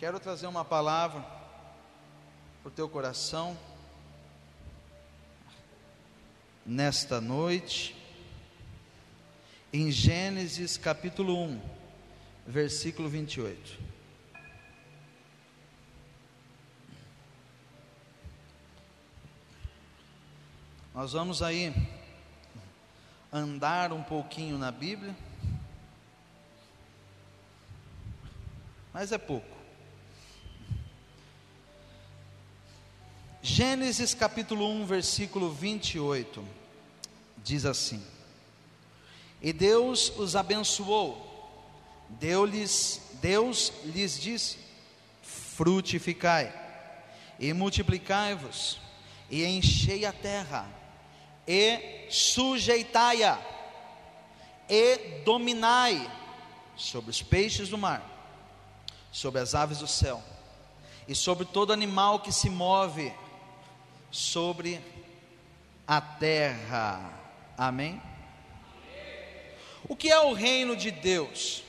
Quero trazer uma palavra para o teu coração nesta noite, em Gênesis capítulo 1, versículo 28. Nós vamos aí andar um pouquinho na Bíblia, mas é pouco. Gênesis capítulo 1, versículo 28, diz assim: E Deus os abençoou, Deus-lhes, Deus lhes disse: Frutificai e multiplicai-vos, e enchei a terra, e sujeitai-a, e dominai sobre os peixes do mar, sobre as aves do céu, e sobre todo animal que se move sobre a terra. Amém? O que é o reino de Deus?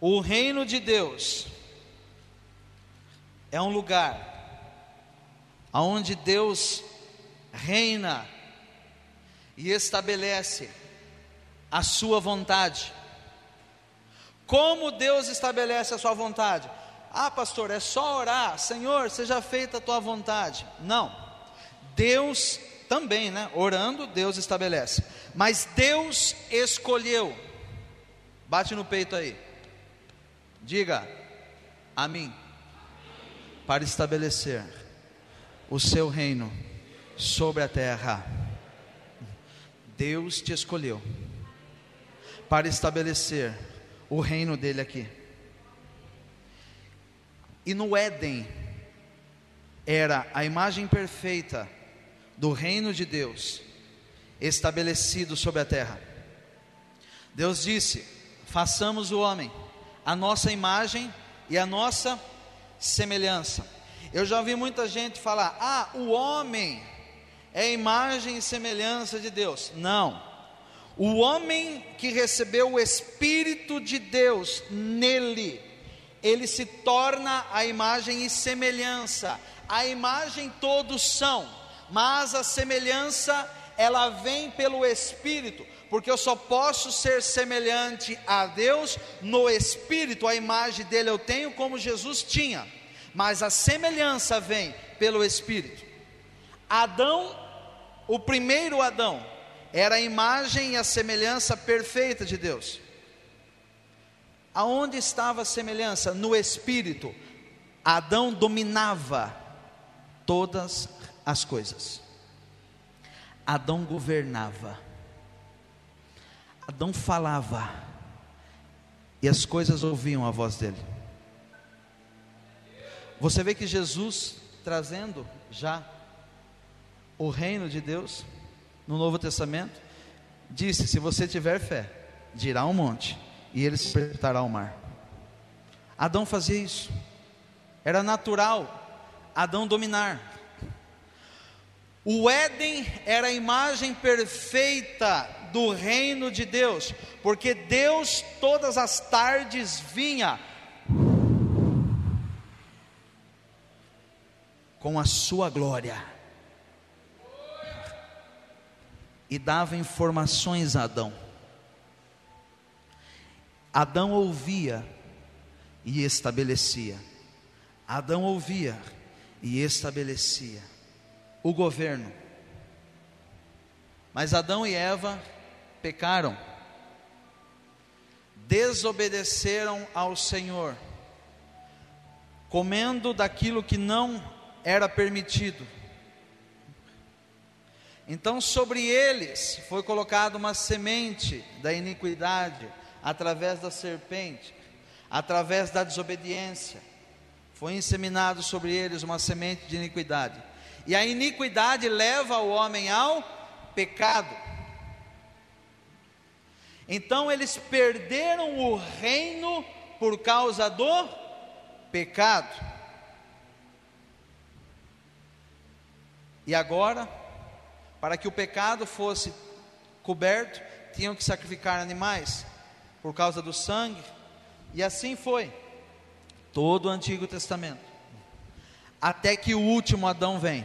O reino de Deus é um lugar onde Deus reina e estabelece a sua vontade. Como Deus estabelece a sua vontade? Ah, pastor, é só orar, Senhor, seja feita a tua vontade. Não, Deus também, né? Orando, Deus estabelece, mas Deus escolheu, bate no peito aí, diga, a mim, para estabelecer o seu reino sobre a terra. Deus te escolheu para estabelecer o reino dele aqui. E no Éden era a imagem perfeita do reino de Deus estabelecido sobre a terra. Deus disse: façamos o homem a nossa imagem e a nossa semelhança. Eu já vi muita gente falar: ah, o homem é imagem e semelhança de Deus. Não. O homem que recebeu o Espírito de Deus nele, ele se torna a imagem e semelhança. A imagem todos são, mas a semelhança ela vem pelo Espírito, porque eu só posso ser semelhante a Deus no Espírito, a imagem dele eu tenho como Jesus tinha, mas a semelhança vem pelo Espírito. Adão, o primeiro Adão, era a imagem e a semelhança perfeita de Deus. Aonde estava a semelhança? No espírito. Adão dominava todas as coisas. Adão governava. Adão falava. E as coisas ouviam a voz dele. Você vê que Jesus trazendo já o reino de Deus no Novo Testamento, disse: se você tiver fé, dirá um monte e ele se apresentará ao mar. Adão fazia isso, era natural Adão dominar. O Éden era a imagem perfeita do reino de Deus, porque Deus todas as tardes vinha com a sua glória e dava informações a Adão. Adão ouvia e estabelecia. Adão ouvia e estabelecia o governo. Mas Adão e Eva pecaram, desobedeceram ao Senhor, comendo daquilo que não era permitido. Então sobre eles foi colocada uma semente da iniquidade, através da serpente, através da desobediência, foi inseminado sobre eles uma semente de iniquidade. E a iniquidade leva o homem ao pecado. Então eles perderam o reino por causa do pecado. E agora, para que o pecado fosse coberto, tinham que sacrificar animais por causa do sangue, e assim foi. todo o Antigo Testamento, até que o último Adão vem,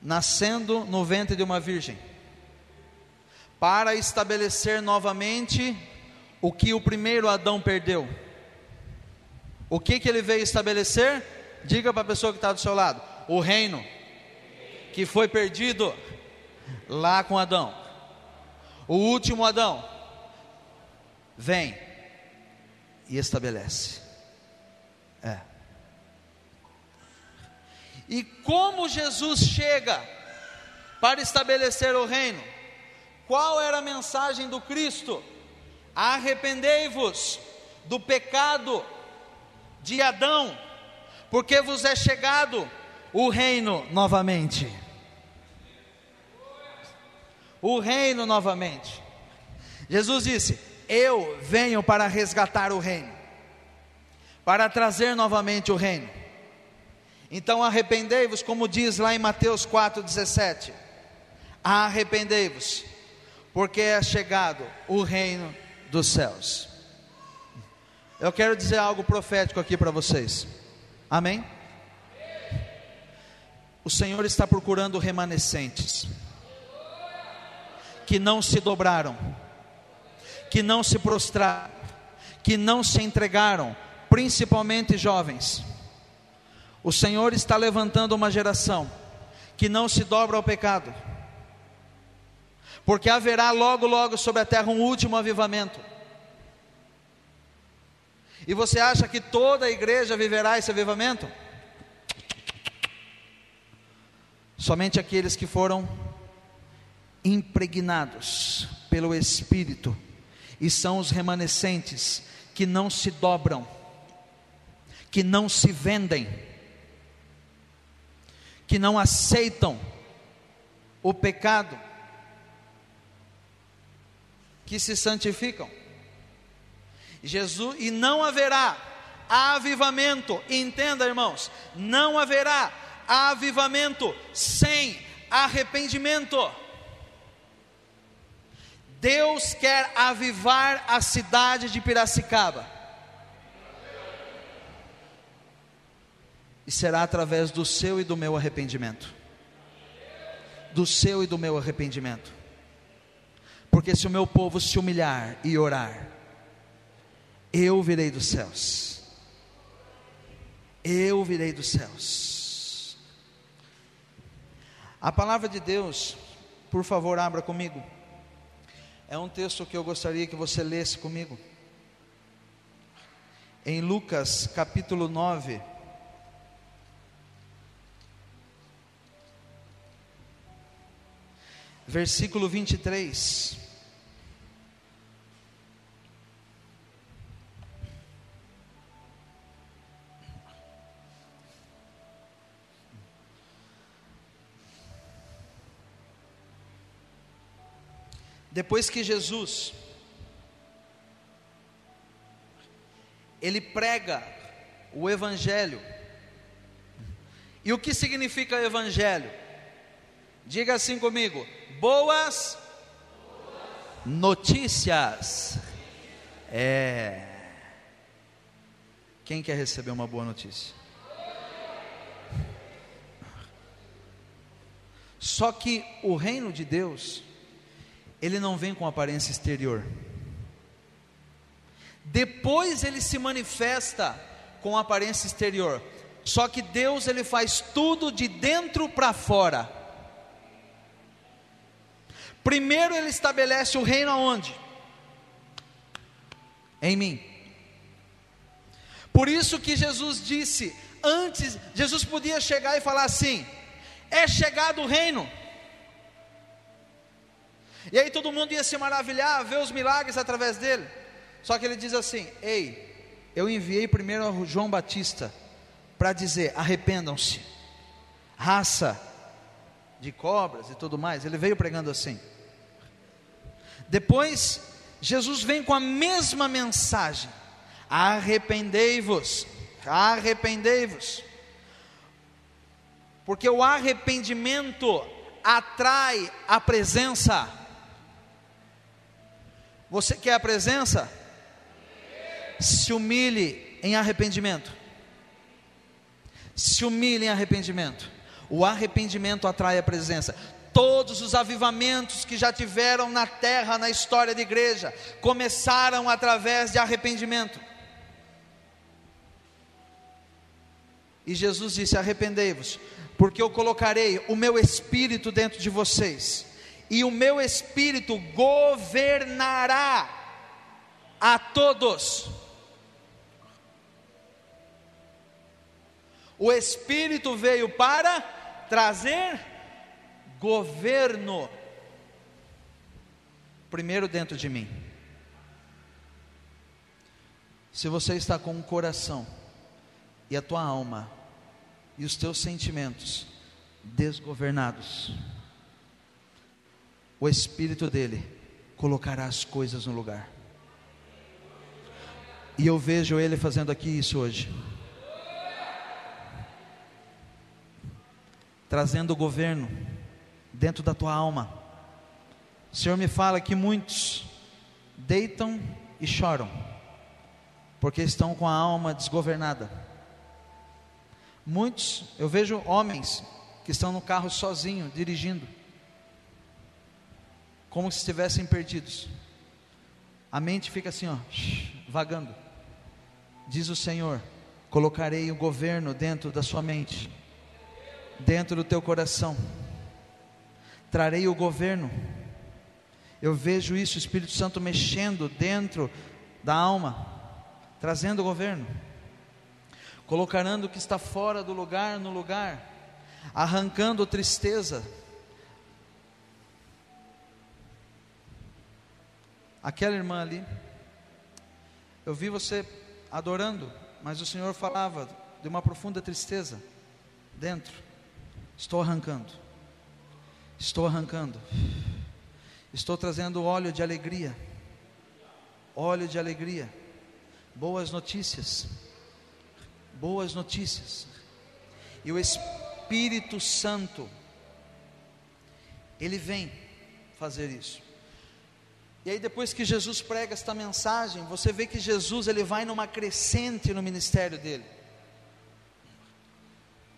nascendo no ventre de uma virgem, para estabelecer novamente o que o primeiro Adão perdeu. O que, que ele veio estabelecer? Diga para a pessoa que está do seu lado: o reino que foi perdido lá com Adão. O último Adão vem e estabelece. É. E como Jesus chega para estabelecer o reino? Qual era a mensagem do Cristo? Arrependei-vos do pecado de Adão, porque vos é chegado o reino novamente. O reino novamente. Jesus disse: Eu venho para resgatar o reino, para trazer novamente o reino. Então arrependei-vos, como diz lá em Mateus 4,17: Arrependei-vos, porque é chegado o reino dos céus. Eu quero dizer algo profético aqui para vocês. Amém? O Senhor está procurando remanescentes que não se dobraram, que não se prostraram, que não se entregaram, principalmente jovens. O Senhor está levantando uma geração que não se dobra ao pecado, porque haverá logo, logo sobre a terra um último avivamento. E você acha que toda a igreja viverá esse avivamento? Somente aqueles que foram impregnados pelo Espírito e são os remanescentes que não se dobram, que não se vendem, que não aceitam o pecado, que se santificam. Jesus, e não haverá avivamento, entenda irmãos, não haverá avivamento sem arrependimento. Deus quer avivar a cidade de Piracicaba. E será através do seu e do meu arrependimento. Do seu e do meu arrependimento. Porque se o meu povo se humilhar e orar, eu virei dos céus. Eu virei dos céus. A palavra de Deus, por favor, abra comigo. É um texto que eu gostaria que você lesse comigo. Em Lucas capítulo 9. Versículo 23. Depois que Jesus ele prega o evangelho. E o que significa evangelho? Diga assim comigo: boas notícias. É. Quem quer receber uma boa notícia? Só que o reino de Deus ele não vem com aparência exterior. Depois ele se manifesta com aparência exterior. Só que Deus ele faz tudo de dentro para fora. Primeiro ele estabelece o reino aonde? Em mim. Por isso que Jesus disse, antes, Jesus podia chegar e falar assim: é chegado o reino. E aí todo mundo ia se maravilhar, ver os milagres através dele. Só que ele diz assim: Ei, eu enviei primeiro João Batista para dizer: arrependam-se, raça de cobras e tudo mais. Ele veio pregando assim. Depois, Jesus vem com a mesma mensagem: arrependei-vos, arrependei-vos. Porque o arrependimento atrai a presença. Você quer a presença? Se humilhe em arrependimento. Se humilhe em arrependimento. O arrependimento atrai a presença. Todos os avivamentos que já tiveram na terra, na história da igreja, começaram através de arrependimento. E Jesus disse: Arrependei-vos, porque eu colocarei o meu espírito dentro de vocês, e o meu espírito governará a todos. O espírito veio para trazer governo, primeiro dentro de mim. Se você está com o coração e a tua alma e os teus sentimentos desgovernados, o Espírito dele colocará as coisas no lugar. E eu vejo ele fazendo aqui isso hoje. Trazendo o governo dentro da tua alma. O Senhor me fala que muitos deitam e choram, porque estão com a alma desgovernada. Muitos, eu vejo homens que estão no carro sozinho, dirigindo, como se estivessem perdidos. A mente fica assim, ó, vagando. Diz o Senhor: colocarei o governo dentro da sua mente, dentro do teu coração trarei o governo. Eu vejo isso, o Espírito Santo mexendo dentro da alma, trazendo o governo, colocando o que está fora do lugar no lugar, arrancando tristeza. Aquela irmã ali, eu vi você adorando, mas o Senhor falava de uma profunda tristeza dentro. Estou arrancando. Estou arrancando. Estou trazendo óleo de alegria. Óleo de alegria. Boas notícias. Boas notícias. E o Espírito Santo, ele vem fazer isso. E aí depois que Jesus prega esta mensagem, você vê que Jesus ele vai numa crescente no ministério dele.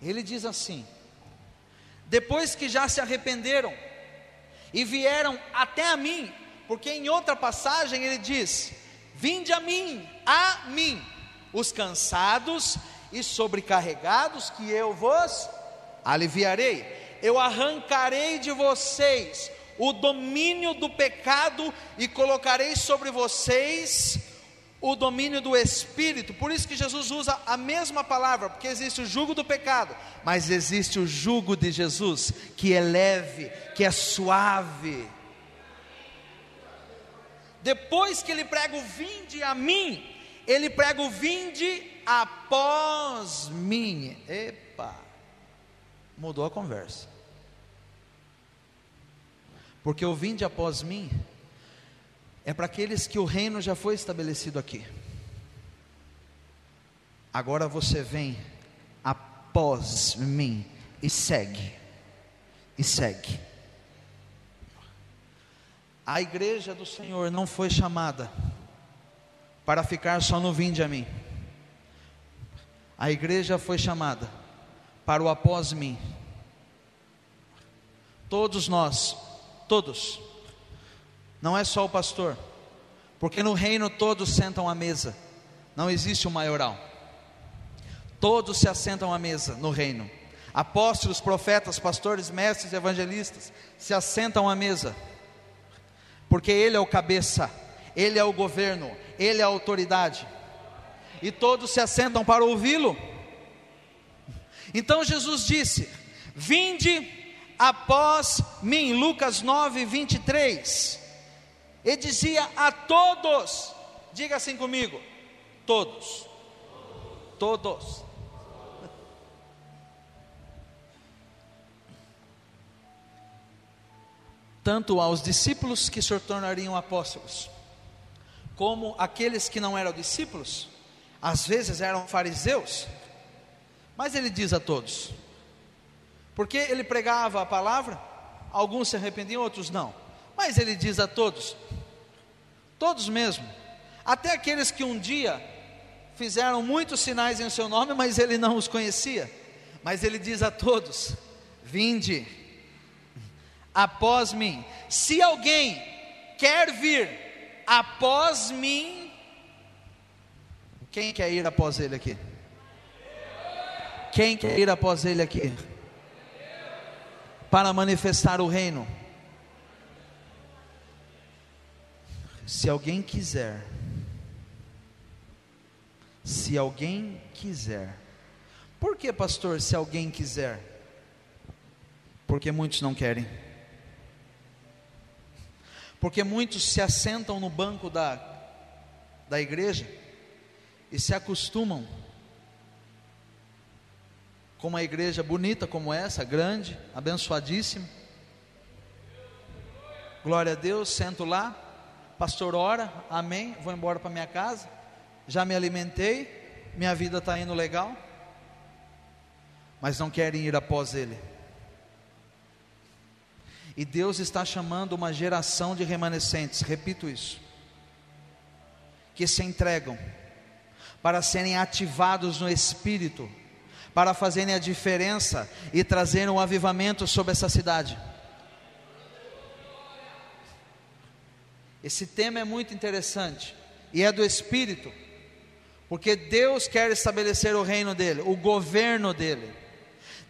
Ele diz assim: depois que já se arrependeram e vieram até a mim, porque em outra passagem ele diz: Vinde a mim, a mim, os cansados e sobrecarregados, que eu vos aliviarei. Eu arrancarei de vocês o domínio do pecado e colocarei sobre vocês o domínio do espírito. Por isso que Jesus usa a mesma palavra, porque existe o jugo do pecado, mas existe o jugo de Jesus, que é leve, que é suave. Depois que ele prega o vinde a mim, ele prega o vinde após mim. Epa, mudou a conversa. Porque o vinde após mim é para aqueles que o reino já foi estabelecido aqui. Agora você vem após mim e segue, e segue. A igreja do Senhor não foi chamada para ficar só no vinde a mim. A igreja foi chamada para o após mim. Todos nós, todos, não é só o pastor, porque no reino todos sentam à mesa, não existe um maioral, todos se assentam à mesa no reino. Apóstolos, profetas, pastores, mestres, evangelistas se assentam à mesa, porque Ele é o cabeça, Ele é o governo, Ele é a autoridade, e todos se assentam para ouvi-lo. Então Jesus disse: Vinde após mim, Lucas 9, 23. E dizia a todos, diga assim comigo: todos, todos. Tanto aos discípulos que se tornariam apóstolos, como aqueles que não eram discípulos, às vezes eram fariseus, mas ele diz a todos, porque ele pregava a palavra, alguns se arrependiam, outros não. Mas ele diz a todos, todos mesmo, até aqueles que um dia fizeram muitos sinais em seu nome, mas ele não os conhecia. Mas ele diz a todos: Vinde após mim. Se alguém quer vir após mim, quem quer ir após ele aqui? Quem quer ir após ele aqui? Para manifestar o reino. Se alguém quiser, se alguém quiser, por que, pastor, se alguém quiser? Porque muitos não querem. Porque muitos se assentam no banco da, da igreja e se acostumam com uma igreja bonita como essa, grande, abençoadíssima. Glória a Deus, sento lá, pastor ora, amém, vou embora para minha casa, já me alimentei, minha vida está indo legal, mas não querem ir após Ele. E Deus está chamando uma geração de remanescentes, repito isso, que se entregam para serem ativados no Espírito, para fazerem a diferença e trazerem um avivamento sobre essa cidade. Esse tema é muito interessante e é do Espírito, porque Deus quer estabelecer o reino dele, o governo dele.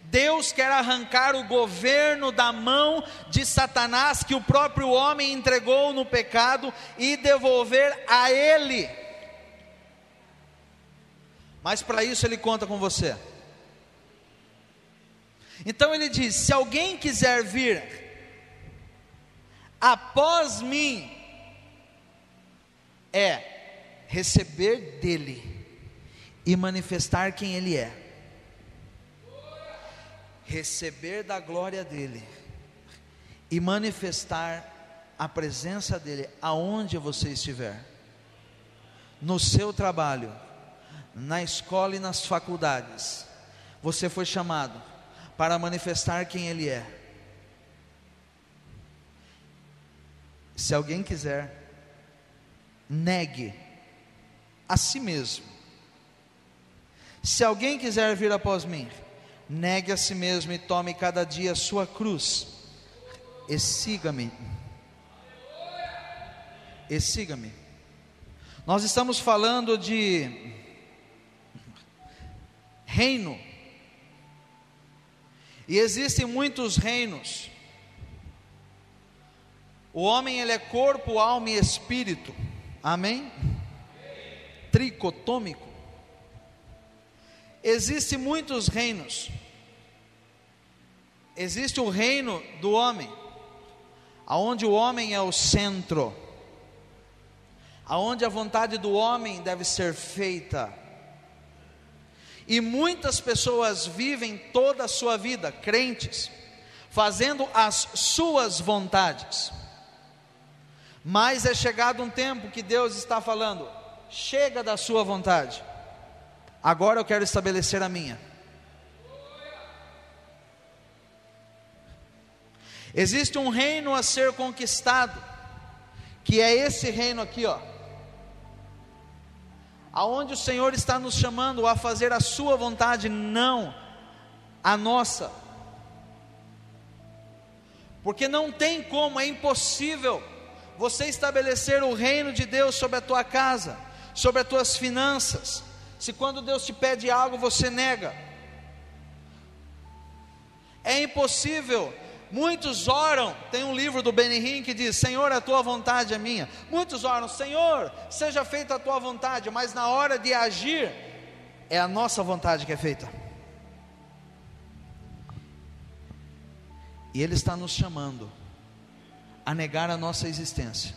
Deus quer arrancar o governo da mão de Satanás que o próprio homem entregou no pecado e devolver a ele. Mas para isso ele conta com você. Então ele diz: se alguém quiser vir após mim, é receber dele e manifestar quem ele é. Receber da glória dele e manifestar a presença dele aonde você estiver. No seu trabalho, na escola e nas faculdades, você foi chamado para manifestar quem ele é. Se alguém quiser negue a si mesmo. Se alguém quiser vir após mim, negue a si mesmo e tome cada dia a sua cruz e siga-me. E siga-me. Nós estamos falando de reino. E existem muitos reinos. O homem ele é corpo, alma e espírito. Amém? Tricotômico. Existem muitos reinos. Existe o reino do homem, aonde o homem é o centro, aonde a vontade do homem deve ser feita. E muitas pessoas vivem toda a sua vida, crentes, fazendo as suas vontades. Mas é chegado um tempo que Deus está falando: chega da sua vontade, agora eu quero estabelecer a minha. Existe um reino a ser conquistado, que é esse reino aqui, ó. Aonde o Senhor está nos chamando a fazer a sua vontade, não a nossa. Porque não tem como, é impossível você estabelecer o reino de Deus sobre a tua casa, sobre as tuas finanças. Se quando Deus te pede algo, você nega. É impossível. Muitos oram, tem um livro do Benihim que diz: Senhor, a tua vontade é minha. Muitos oram, Senhor, seja feita a tua vontade, mas na hora de agir, é a nossa vontade que é feita. E Ele está nos chamando a negar a nossa existência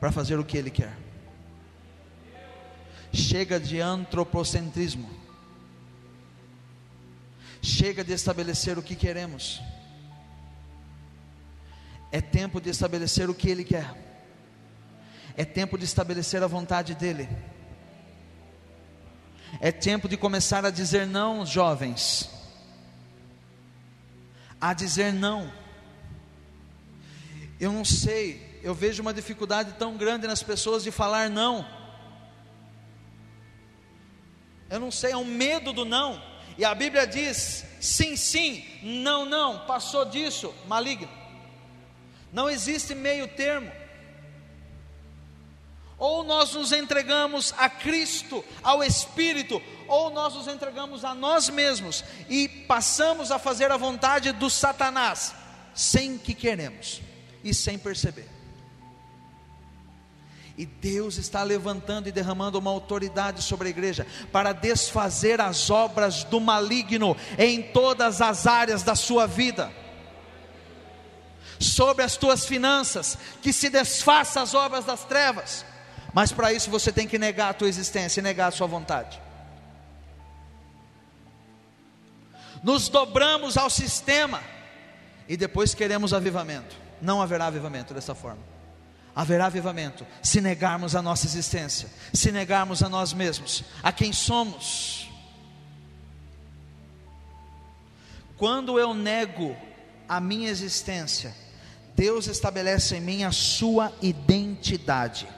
para fazer o que Ele quer. Chega de antropocentrismo. Chega de estabelecer o que queremos. É tempo de estabelecer o que Ele quer. É tempo de estabelecer a vontade dEle. É tempo de começar a dizer não, jovens. A dizer não eu não sei, eu vejo uma dificuldade tão grande nas pessoas de falar não. Eu não sei, é um medo do não. E a Bíblia diz: sim, sim, não, não, passou disso, maligno. Não existe meio termo. Ou nós nos entregamos a Cristo, ao Espírito, ou nós nos entregamos a nós mesmos e passamos a fazer a vontade do Satanás, sem que queremos e sem perceber. E Deus está levantando e derramando uma autoridade sobre a igreja para desfazer as obras do maligno em todas as áreas da sua vida. Sobre as tuas finanças, que se desfaça as obras das trevas. Mas para isso você tem que negar a tua existência e negar a sua vontade. Nos dobramos ao sistema e depois queremos avivamento. Não haverá avivamento dessa forma haverá avivamento se negarmos a nossa existência, se negarmos a nós mesmos, a quem somos. Quando eu nego a minha existência, Deus estabelece em mim a sua identidade.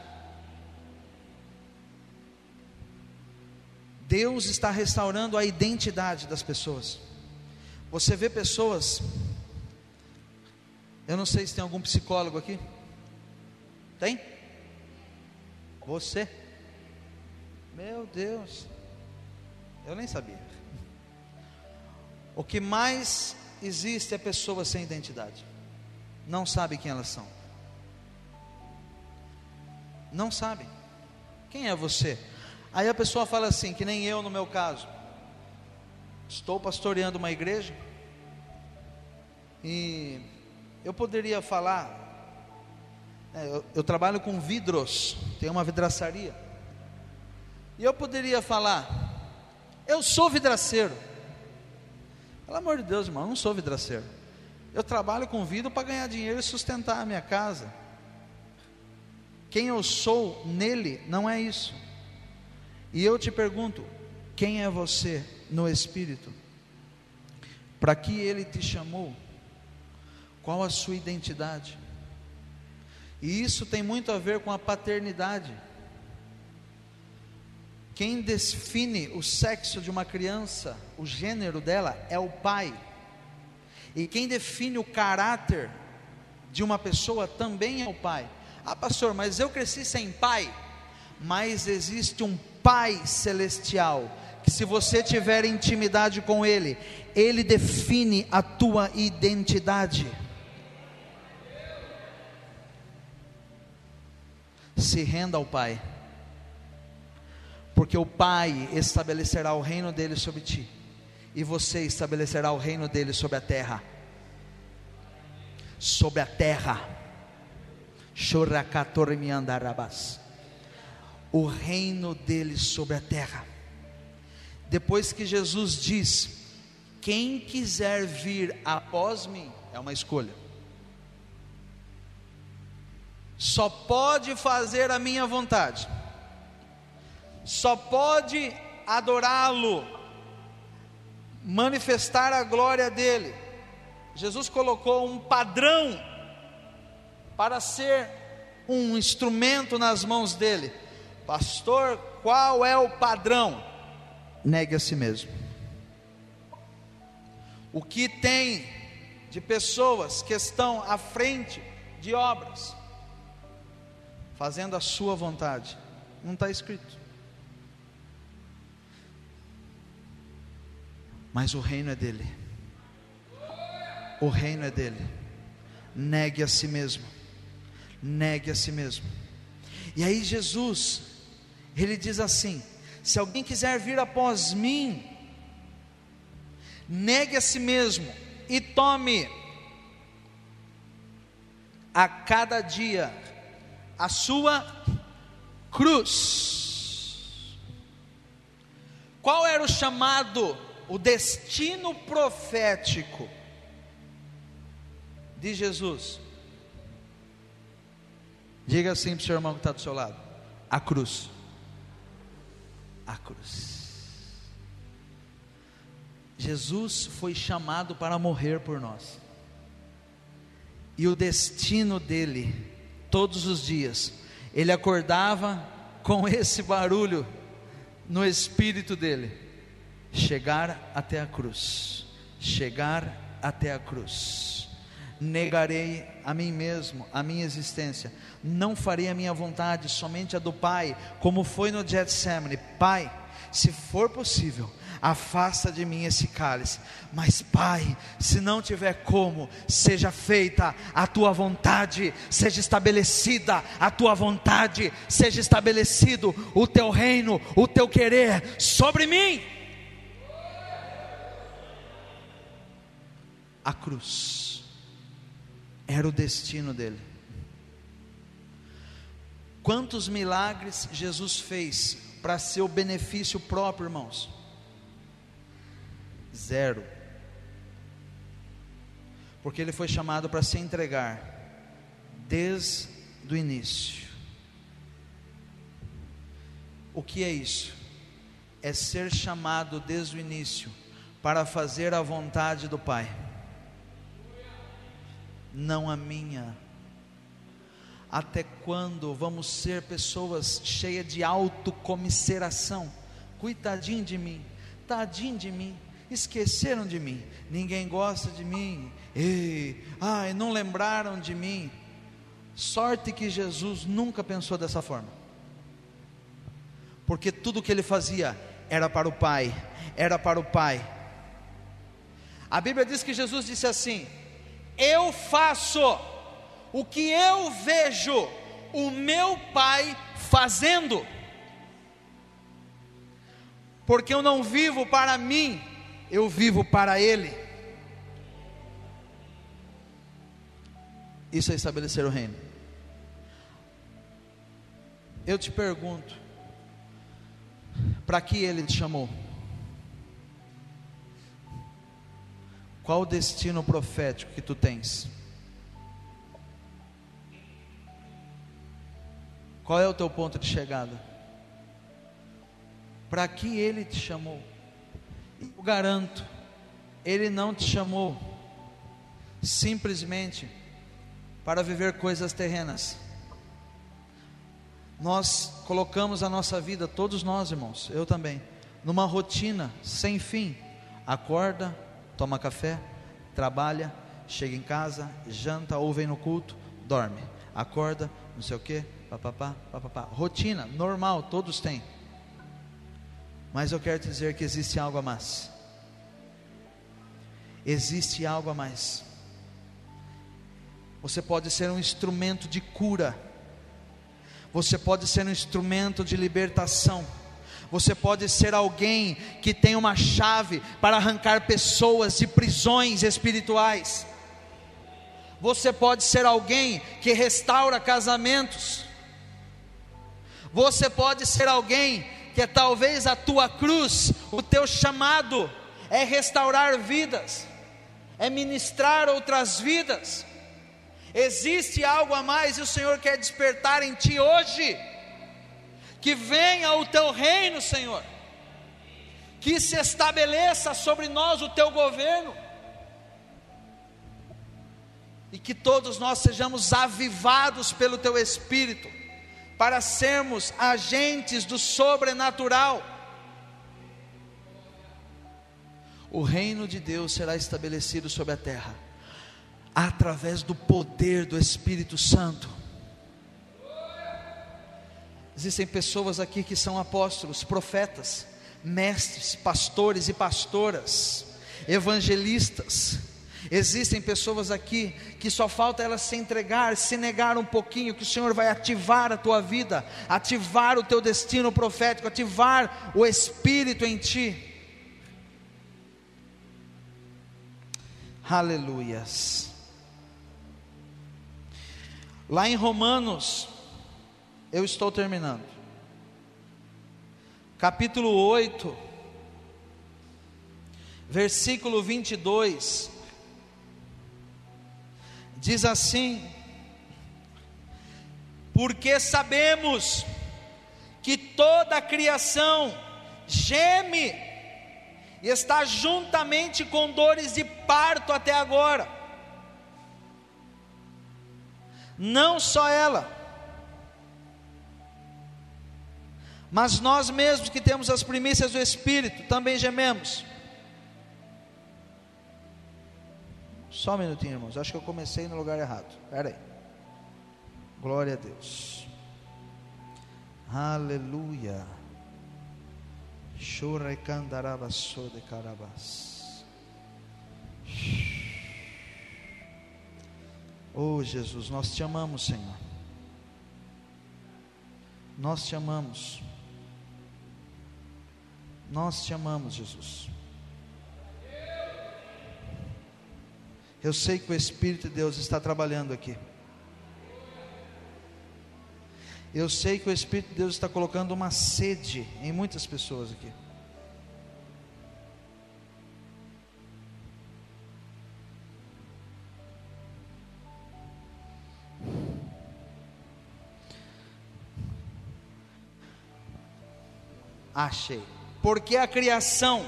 Deus está restaurando a identidade das pessoas. Você vê pessoas, eu não sei se tem algum psicólogo aqui. Tem? Você? Meu Deus, eu nem sabia. O que mais existe é pessoas sem identidade, não sabem quem elas são, não sabem quem é você. Aí a pessoa fala assim, que nem eu no meu caso, estou pastoreando uma igreja e eu poderia falar é, eu, eu trabalho com vidros, tenho uma vidraçaria. E eu poderia falar, eu sou vidraceiro. Pelo amor de Deus, irmão, eu não sou vidraceiro. Eu trabalho com vidro para ganhar dinheiro e sustentar a minha casa. Quem eu sou nele não é isso. E eu te pergunto: quem é você no Espírito? Para que ele te chamou? Qual a sua identidade? E isso tem muito a ver com a paternidade. Quem define o sexo de uma criança, o gênero dela, é o pai. E quem define o caráter de uma pessoa também é o pai. Ah, pastor, mas eu cresci sem pai. Mas existe um pai celestial que, se você tiver intimidade com ele, ele define a tua identidade. se renda ao Pai, porque o Pai estabelecerá o reino dele sobre ti, e você estabelecerá o reino dele sobre a terra. Sobre a terra. O reino dele sobre a terra. Depois que Jesus diz: Quem quiser vir após mim, é uma escolha só pode fazer a minha vontade, só pode adorá-lo, manifestar a glória dele. Jesus colocou um padrão para ser um instrumento nas mãos dele. Pastor, qual é o padrão? Negue a si mesmo. O que tem de pessoas que estão à frente de obras, fazendo a sua vontade. Não está escrito. Mas o reino é dele. O reino é dele. Negue a si mesmo. Negue a si mesmo. E aí Jesus, ele diz assim: se alguém quiser vir após mim, negue a si mesmo e tome a cada dia a sua cruz. Qual era o chamado, o destino profético de Jesus? Diga assim para o seu irmão que está do seu lado: a cruz. A cruz. Jesus foi chamado para morrer por nós. E o destino dele todos os dias. Ele acordava com esse barulho no espírito dele, chegar até a cruz, chegar até a cruz. Negarei a mim mesmo, a minha existência. Não farei a minha vontade, somente a do Pai, como foi no Getsemane. Pai, se for possível, afasta de mim esse cálice. Mas, Pai, se não tiver como, seja feita a tua vontade, seja estabelecida a tua vontade, seja estabelecido o teu reino, o teu querer sobre mim. A cruz era o destino dele. Quantos milagres Jesus fez para seu benefício próprio, irmãos? Zero. Porque ele foi chamado para se entregar desde o início. O que é isso? É ser chamado desde o início para fazer a vontade do Pai, não a minha. Até quando vamos ser pessoas cheias de autocomisseração? Coitadinho de mim, tadinho de mim, esqueceram de mim, ninguém gosta de mim, ei, ai, não lembraram de mim. Sorte que Jesus nunca pensou dessa forma, porque tudo que ele fazia era para o Pai, era para o Pai. A Bíblia diz que Jesus disse assim: Eu faço o que eu vejo o meu Pai fazendo, porque eu não vivo para mim, eu vivo para Ele. Isso é estabelecer o reino. Eu te pergunto, para que Ele te chamou? Qual o destino profético que tu tens? Qual é o teu ponto de chegada? Para que Ele te chamou? Eu garanto, Ele não te chamou simplesmente para viver coisas terrenas. Nós colocamos a nossa vida, todos nós, irmãos, eu também, numa rotina sem fim. Acorda, toma café, trabalha, chega em casa, janta ou vem no culto, dorme. Acorda, não sei o que, papapá, papapá. Rotina, normal, todos têm. Mas eu quero dizer que existe algo a mais. Existe algo a mais. Você pode ser um instrumento de cura. Você pode ser um instrumento de libertação. Você pode ser alguém que tem uma chave para arrancar pessoas de prisões espirituais. Você pode ser alguém que restaura casamentos. Você pode ser alguém que é talvez a tua cruz, o teu chamado é restaurar vidas, é ministrar outras vidas. Existe algo a mais e o Senhor quer despertar em ti hoje. Que venha o teu reino, Senhor. Que se estabeleça sobre nós o teu governo. E que todos nós sejamos avivados pelo teu espírito para sermos agentes do sobrenatural. O reino de Deus será estabelecido sobre a terra através do poder do Espírito Santo. Existem pessoas aqui que são apóstolos, profetas, mestres, pastores e pastoras, evangelistas, Existem pessoas aqui que só falta elas se entregar, se negar um pouquinho, que o Senhor vai ativar a tua vida, ativar o teu destino profético, ativar o Espírito em ti. Aleluias. Lá em Romanos, eu estou terminando, capítulo 8, versículo 22 diz assim: Porque sabemos que toda a criação geme e está juntamente com dores de parto até agora. Não só ela, Mas nós mesmos que temos as primícias do Espírito, também gememos. Só um minutinho, irmãos. Acho que eu comecei no lugar errado. Espera aí. Glória a Deus. Aleluia. De carabas. Oh Jesus, nós te amamos, Senhor. Nós te amamos. Nós te amamos, Jesus. Eu sei que o Espírito de Deus está trabalhando aqui. Eu sei que o Espírito de Deus está colocando uma sede em muitas pessoas aqui. Achei. Porque a criação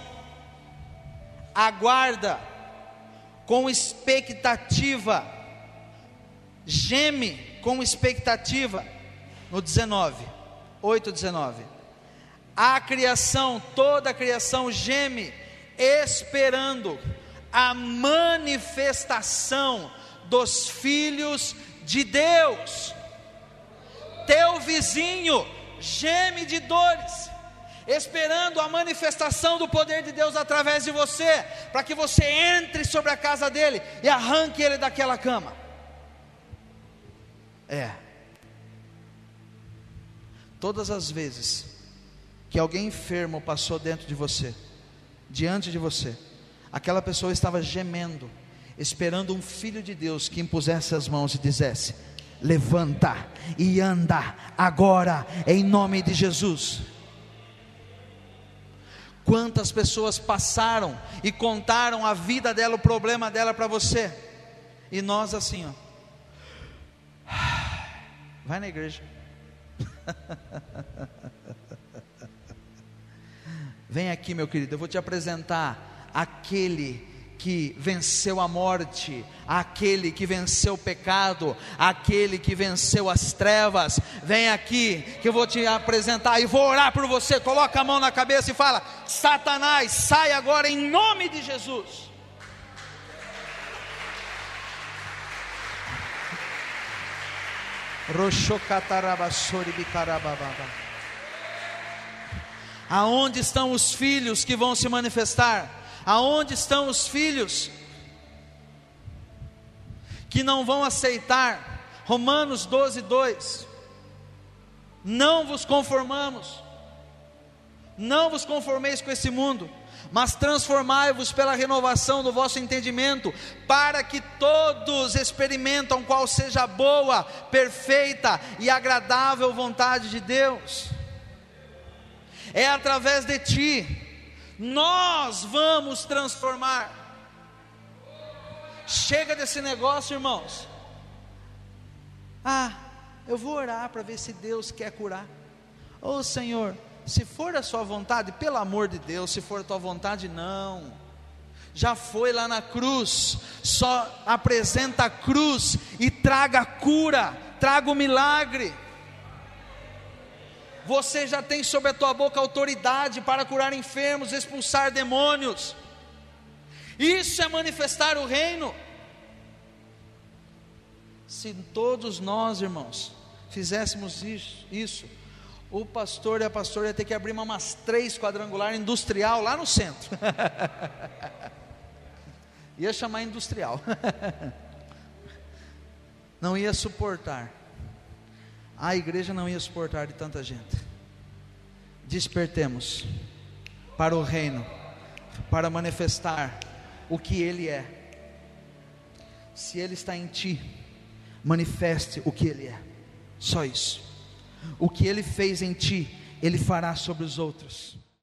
aguarda com expectativa, geme com expectativa, no 19, 8, 19. A criação, toda a criação geme, esperando a manifestação dos filhos de Deus. Teu vizinho geme de dores esperando a manifestação do poder de Deus através de você, para que você entre sobre a casa dele e arranque ele daquela cama. É. Todas as vezes que alguém enfermo passou dentro de você, diante de você, aquela pessoa estava gemendo, esperando um filho de Deus que impusesse as mãos e dissesse: Levanta e anda agora, em nome de Jesus. Quantas pessoas passaram e contaram a vida dela, o problema dela para você, e nós assim, ó, vai na igreja, vem aqui, meu querido, eu vou te apresentar aquele que venceu a morte, aquele que venceu o pecado, aquele que venceu as trevas. Vem aqui que eu vou te apresentar e vou orar por você. Coloca a mão na cabeça e fala: Satanás, sai agora em nome de Jesus. Aonde estão os filhos que vão se manifestar? Aonde estão os filhos que não vão aceitar? Romanos 12, 2. Não vos conformamos, não vos conformeis com esse mundo, mas transformai-vos pela renovação do vosso entendimento, para que todos experimentam qual seja a boa, perfeita e agradável vontade de Deus. É através de ti nós vamos transformar. Chega desse negócio, irmãos. Ah, eu vou orar para ver se Deus quer curar. Ô oh, Senhor, se for a sua vontade, pelo amor de Deus, se for a tua vontade, não. Já foi lá na cruz, só apresenta a cruz e traga a cura, traga o milagre. Você já tem sobre a tua boca autoridade para curar enfermos, expulsar demônios. Isso é manifestar o reino. Se todos nós, irmãos, fizéssemos isso, isso, o pastor e a pastora ia ter que abrir umas três quadrangular industrial lá no centro. ia chamar industrial. Não ia suportar a igreja não ia suportar de tanta gente. Despertemos para o reino, para manifestar o que Ele é. Se Ele está em ti, manifeste o que Ele é, só isso. O que Ele fez em ti, Ele fará sobre os outros.